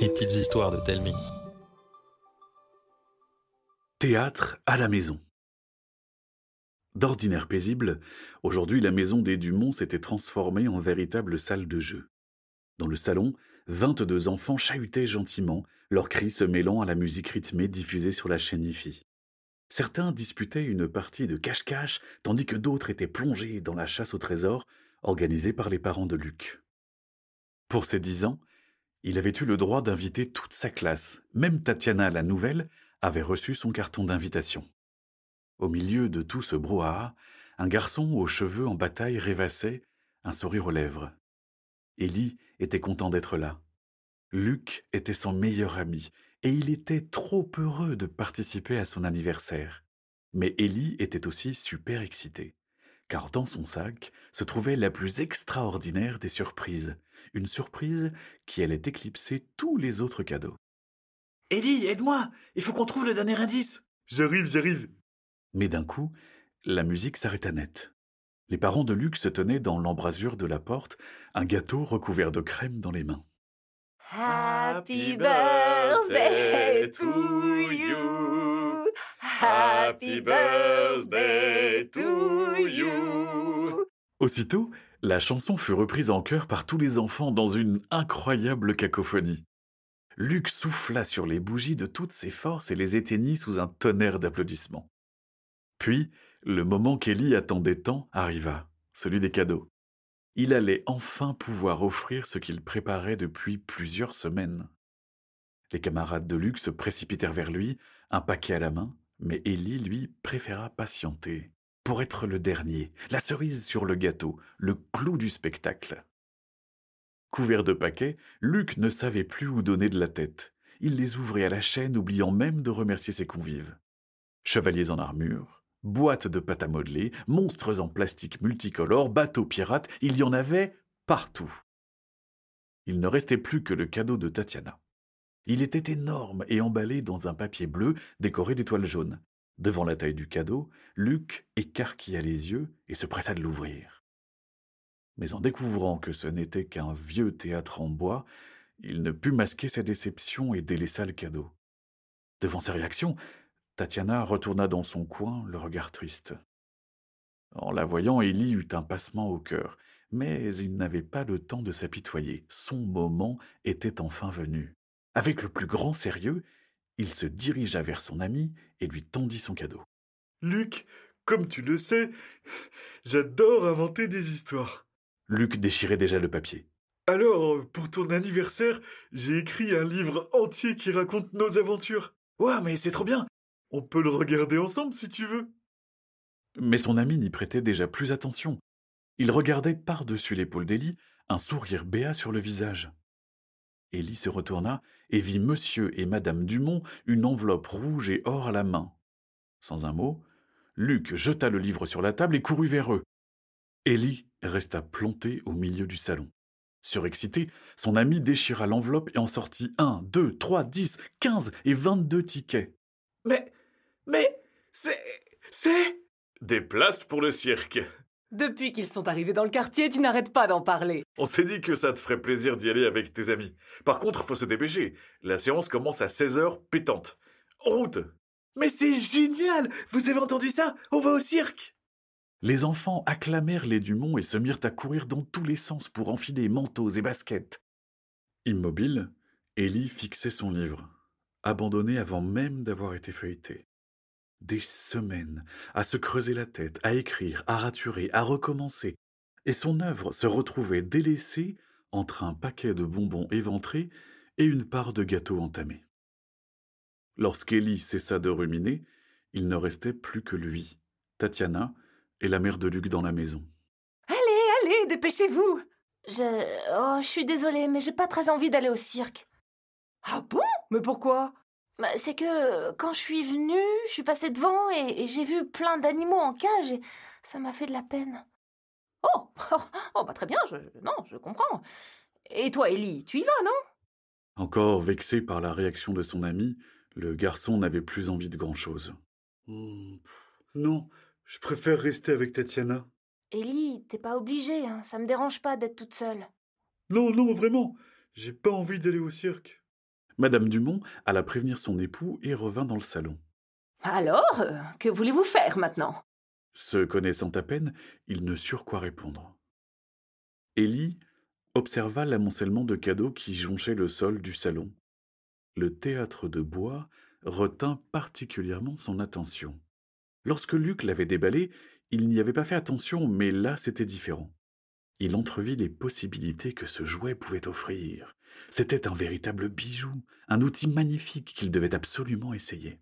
Les petites histoires de Telmi. Théâtre à la maison. D'ordinaire paisible, aujourd'hui la maison des Dumont s'était transformée en véritable salle de jeu. Dans le salon, vingt-deux enfants chahutaient gentiment, leurs cris se mêlant à la musique rythmée diffusée sur la chaîne IFI. Certains disputaient une partie de cache-cache, tandis que d'autres étaient plongés dans la chasse au trésor organisée par les parents de Luc. Pour ses dix ans, il avait eu le droit d'inviter toute sa classe. Même Tatiana, la nouvelle, avait reçu son carton d'invitation. Au milieu de tout ce brouhaha, un garçon aux cheveux en bataille rêvassait, un sourire aux lèvres. Élie était content d'être là. Luc était son meilleur ami, et il était trop heureux de participer à son anniversaire. Mais Élie était aussi super excitée, car dans son sac se trouvait la plus extraordinaire des surprises, une surprise qui allait éclipser tous les autres cadeaux. Ellie, aide-moi Il faut qu'on trouve le dernier indice J'arrive, j'arrive Mais d'un coup, la musique s'arrêta net. Les parents de Luc se tenaient dans l'embrasure de la porte, un gâteau recouvert de crème dans les mains. Happy birthday to you. Happy birthday to you. Aussitôt, la chanson fut reprise en chœur par tous les enfants dans une incroyable cacophonie. Luc souffla sur les bougies de toutes ses forces et les éteignit sous un tonnerre d'applaudissements. Puis, le moment qu'Élie attendait tant arriva, celui des cadeaux. Il allait enfin pouvoir offrir ce qu'il préparait depuis plusieurs semaines. Les camarades de Luc se précipitèrent vers lui, un paquet à la main, mais Élie, lui, préféra patienter, pour être le dernier, la cerise sur le gâteau, le clou du spectacle. Couvert de paquets, Luc ne savait plus où donner de la tête. Il les ouvrait à la chaîne, oubliant même de remercier ses convives. Chevaliers en armure, boîtes de pâte à modeler, monstres en plastique multicolore, bateaux pirates, il y en avait partout. Il ne restait plus que le cadeau de Tatiana. Il était énorme et emballé dans un papier bleu décoré d'étoiles jaunes. Devant la taille du cadeau, Luc écarquilla les yeux et se pressa de l'ouvrir. Mais en découvrant que ce n'était qu'un vieux théâtre en bois, il ne put masquer sa déception et délaissa le cadeau. Devant sa réaction, Tatiana retourna dans son coin, le regard triste. En la voyant, Élie eut un passement au cœur, mais il n'avait pas le temps de s'apitoyer. Son moment était enfin venu. Avec le plus grand sérieux, il se dirigea vers son ami et lui tendit son cadeau. Luc, comme tu le sais, j'adore inventer des histoires. Luc déchirait déjà le papier. Alors, pour ton anniversaire, j'ai écrit un livre entier qui raconte nos aventures. Ouah, mais c'est trop bien On peut le regarder ensemble si tu veux. Mais son ami n'y prêtait déjà plus attention. Il regardait par-dessus l'épaule d'Élie, un sourire béat sur le visage. Élie se retourna et vit monsieur et madame Dumont une enveloppe rouge et or à la main. Sans un mot, Luc jeta le livre sur la table et courut vers eux. Élie resta planté au milieu du salon. Surexcité, son ami déchira l'enveloppe et en sortit un, deux, trois, dix, quinze et vingt-deux tickets. Mais. Mais. C'est. C'est. Des places pour le cirque. Depuis qu'ils sont arrivés dans le quartier, tu n'arrêtes pas d'en parler. On s'est dit que ça te ferait plaisir d'y aller avec tes amis. Par contre, faut se dépêcher. La séance commence à 16h pétante. En route Mais c'est génial Vous avez entendu ça? On va au cirque Les enfants acclamèrent les Dumont et se mirent à courir dans tous les sens pour enfiler manteaux et baskets. Immobile, Élie fixait son livre, abandonné avant même d'avoir été feuilleté des semaines à se creuser la tête, à écrire, à raturer, à recommencer, et son œuvre se retrouvait délaissée entre un paquet de bonbons éventrés et une part de gâteau entamé. Lorsqu'Élie cessa de ruminer, il ne restait plus que lui, Tatiana et la mère de Luc dans la maison. Allez, allez, dépêchez-vous Je. Oh, je suis désolée, mais j'ai pas très envie d'aller au cirque. Ah bon? Mais pourquoi? Bah, c'est que quand je suis venue, je suis passée devant et, et j'ai vu plein d'animaux en cage et ça m'a fait de la peine. Oh, oh, bah très bien, je, non, je comprends. Et toi, Ellie, tu y vas, non? Encore vexé par la réaction de son ami, le garçon n'avait plus envie de grand-chose. Hmm, non, je préfère rester avec Tatiana. Ellie, t'es pas obligée, hein, ça me dérange pas d'être toute seule. Non, non, vraiment. J'ai pas envie d'aller au cirque. Madame Dumont alla prévenir son époux et revint dans le salon. Alors, euh, que voulez-vous faire maintenant? Se connaissant à peine, il ne surent quoi répondre. Élie observa l'amoncellement de cadeaux qui jonchaient le sol du salon. Le théâtre de bois retint particulièrement son attention. Lorsque Luc l'avait déballé, il n'y avait pas fait attention, mais là c'était différent. Il entrevit les possibilités que ce jouet pouvait offrir. C'était un véritable bijou, un outil magnifique qu'il devait absolument essayer.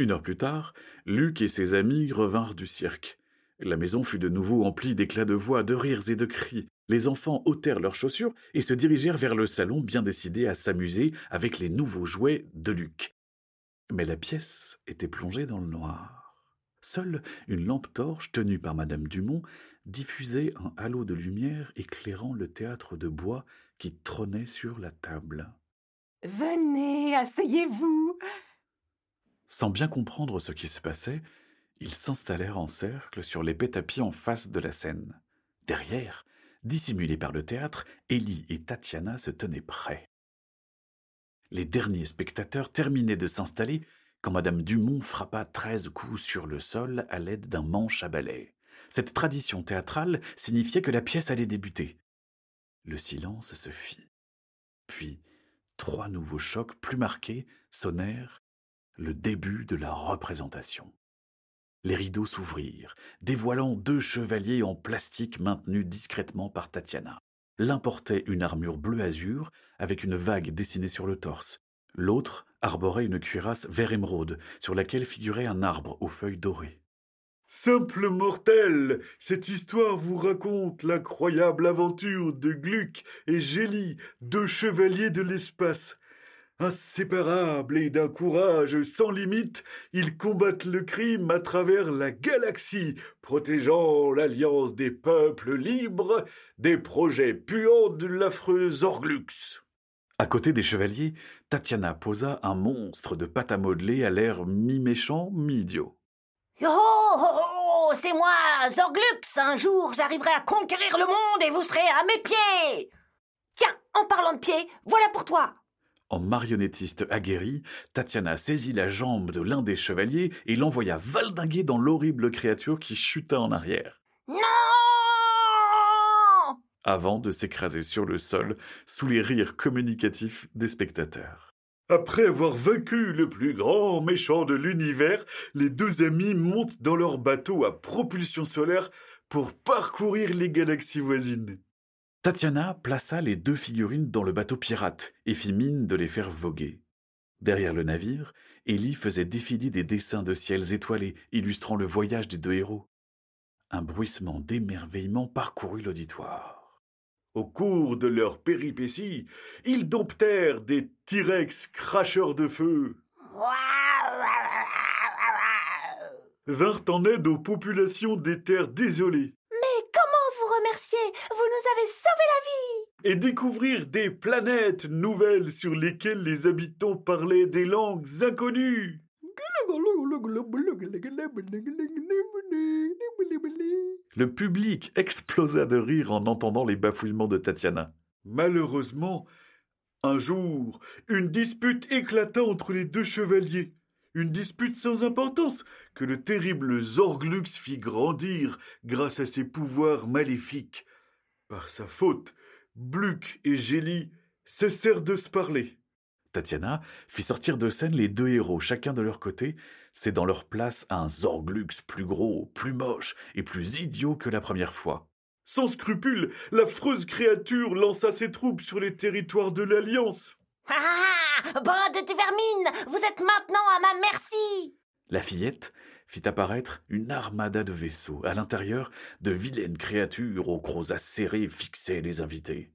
Une heure plus tard, Luc et ses amis revinrent du cirque. La maison fut de nouveau emplie d'éclats de voix, de rires et de cris. Les enfants ôtèrent leurs chaussures et se dirigèrent vers le salon bien décidés à s'amuser avec les nouveaux jouets de Luc. Mais la pièce était plongée dans le noir. Seule une lampe torche tenue par madame Dumont diffusait un halo de lumière éclairant le théâtre de bois qui trônait sur la table. Venez, asseyez-vous. Sans bien comprendre ce qui se passait, ils s'installèrent en cercle sur l'épais tapis en face de la scène. Derrière, dissimulés par le théâtre, Élie et Tatiana se tenaient prêts. Les derniers spectateurs terminaient de s'installer quand Madame Dumont frappa treize coups sur le sol à l'aide d'un manche à balai. Cette tradition théâtrale signifiait que la pièce allait débuter. Le silence se fit. Puis, trois nouveaux chocs plus marqués sonnèrent le début de la représentation. Les rideaux s'ouvrirent, dévoilant deux chevaliers en plastique maintenus discrètement par Tatiana. L'un portait une armure bleu azur avec une vague dessinée sur le torse. L'autre arborait une cuirasse vert émeraude sur laquelle figurait un arbre aux feuilles dorées. Simple mortel, cette histoire vous raconte l'incroyable aventure de Gluck et Gélie, deux chevaliers de l'espace. Inséparables et d'un courage sans limite, ils combattent le crime à travers la galaxie, protégeant l'alliance des peuples libres des projets puants de l'affreux Zorglux. À côté des chevaliers, Tatiana posa un monstre de pâte à modeler à l'air mi-méchant, mi-idiot. Oh, oh, c'est moi, Zorglux. Un jour, j'arriverai à conquérir le monde et vous serez à mes pieds. Tiens, en parlant de pieds, voilà pour toi. En marionnettiste aguerri, Tatiana saisit la jambe de l'un des chevaliers et l'envoya valdinguer dans l'horrible créature qui chuta en arrière. Non Avant de s'écraser sur le sol sous les rires communicatifs des spectateurs. Après avoir vaincu le plus grand méchant de l'univers, les deux amis montent dans leur bateau à propulsion solaire pour parcourir les galaxies voisines. Tatiana plaça les deux figurines dans le bateau pirate et fit mine de les faire voguer. Derrière le navire, Élie faisait défiler des dessins de ciels étoilés illustrant le voyage des deux héros. Un bruissement d'émerveillement parcourut l'auditoire. Au cours de leur péripétie, ils domptèrent des T-Rex cracheurs de feu. Vinrent en aide aux populations des terres désolées. Vous nous avez sauvé la vie Et découvrir des planètes nouvelles sur lesquelles les habitants parlaient des langues inconnues. Le public explosa de rire en entendant les bafouillements de Tatiana. Malheureusement, un jour, une dispute éclata entre les deux chevaliers. Une dispute sans importance que le terrible Zorglux fit grandir grâce à ses pouvoirs maléfiques. Par sa faute, Bluc et Gélie cessèrent de se parler. Tatiana fit sortir de scène les deux héros, chacun de leur côté, cédant leur place à un Zorglux plus gros, plus moche et plus idiot que la première fois. Sans scrupule, l'affreuse créature lança ses troupes sur les territoires de l'Alliance. Ah Bande de vermine Vous êtes maintenant à ma merci La fillette fit apparaître une armada de vaisseaux. À l'intérieur, de vilaines créatures aux crocs acérés fixaient les invités.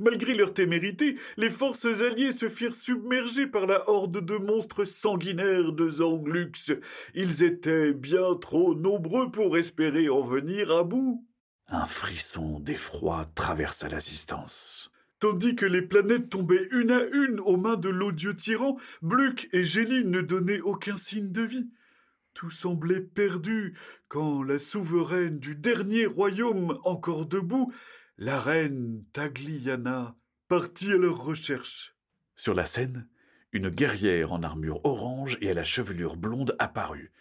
Malgré leur témérité, les forces alliées se firent submerger par la horde de monstres sanguinaires de Zanglux. Ils étaient bien trop nombreux pour espérer en venir à bout. Un frisson d'effroi traversa l'assistance. Tandis que les planètes tombaient une à une aux mains de l'odieux tyran, Bluc et Gélie ne donnaient aucun signe de vie. Tout semblait perdu quand la souveraine du dernier royaume encore debout la reine Tagliana partit à leur recherche. Sur la scène, une guerrière en armure orange et à la chevelure blonde apparut.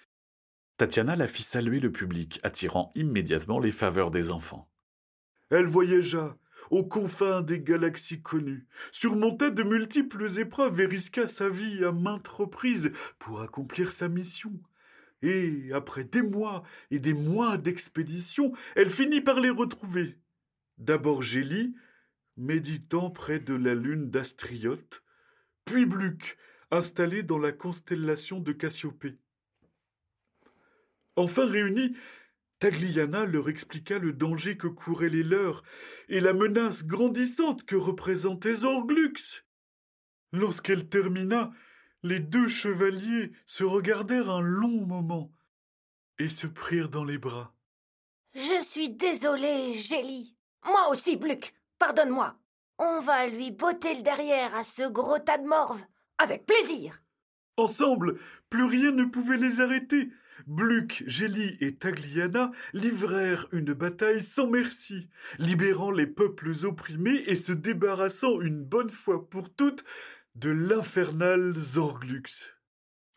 Tatiana la fit saluer le public, attirant immédiatement les faveurs des enfants. Elle voyagea aux confins des galaxies connues, surmonta de multiples épreuves et risqua sa vie à maintes reprises pour accomplir sa mission. Et, après des mois et des mois d'expédition, elle finit par les retrouver. D'abord Gélie, méditant près de la lune d'Astriote, puis Bluc, installé dans la constellation de Cassiopée. Enfin réunis, Tagliana leur expliqua le danger que couraient les leurs et la menace grandissante que représentait Zorglux. Lorsqu'elle termina, les deux chevaliers se regardèrent un long moment et se prirent dans les bras. Je suis désolé, Gélie. Moi aussi, Bluc. Pardonne-moi. On va lui botter le derrière à ce gros tas de morve. Avec plaisir. Ensemble, plus rien ne pouvait les arrêter. Bluc, Gélie et Tagliana livrèrent une bataille sans merci, libérant les peuples opprimés et se débarrassant une bonne fois pour toutes de l'infernal Zorglux.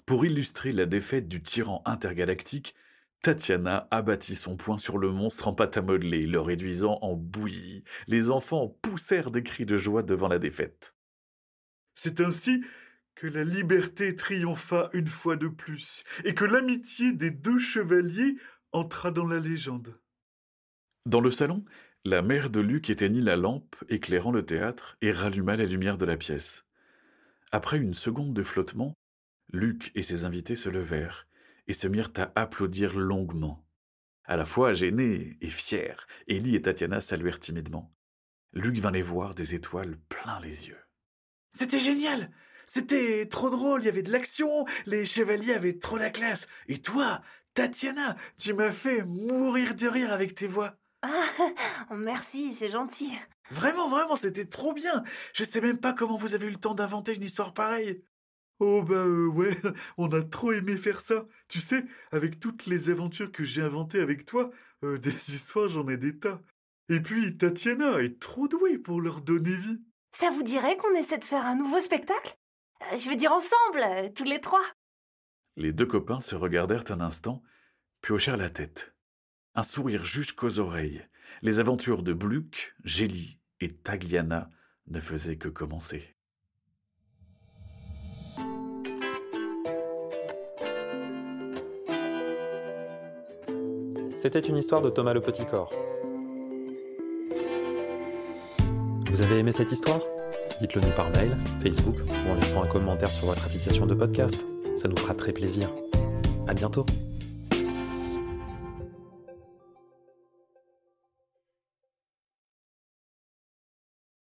Pour illustrer la défaite du tyran intergalactique, Tatiana abattit son poing sur le monstre en pâte à modeler, le réduisant en bouillie. Les enfants poussèrent des cris de joie devant la défaite. C'est ainsi que la liberté triompha une fois de plus, et que l'amitié des deux chevaliers entra dans la légende. Dans le salon, la mère de Luc éteignit la lampe éclairant le théâtre et ralluma la lumière de la pièce. Après une seconde de flottement, Luc et ses invités se levèrent et se mirent à applaudir longuement. À la fois gênés et fiers, Élie et Tatiana saluèrent timidement. Luc vint les voir des étoiles plein les yeux. C'était génial C'était trop drôle, il y avait de l'action, les chevaliers avaient trop la classe. Et toi, Tatiana, tu m'as fait mourir de rire avec tes voix. Ah, merci, c'est gentil. Vraiment, vraiment, c'était trop bien. Je sais même pas comment vous avez eu le temps d'inventer une histoire pareille. Oh bah euh, ouais, on a trop aimé faire ça. Tu sais, avec toutes les aventures que j'ai inventées avec toi, euh, des histoires j'en ai des tas. Et puis Tatiana est trop douée pour leur donner vie. Ça vous dirait qu'on essaie de faire un nouveau spectacle? Euh, Je veux dire ensemble, euh, tous les trois. Les deux copains se regardèrent un instant, puis hochèrent la tête. Un sourire jusqu'aux oreilles. Les aventures de Bluc, Gélie et Tagliana ne faisaient que commencer. C'était une histoire de Thomas le Petit Corps. Vous avez aimé cette histoire? Dites-le nous par mail, Facebook ou en laissant un commentaire sur votre application de podcast. Ça nous fera très plaisir. À bientôt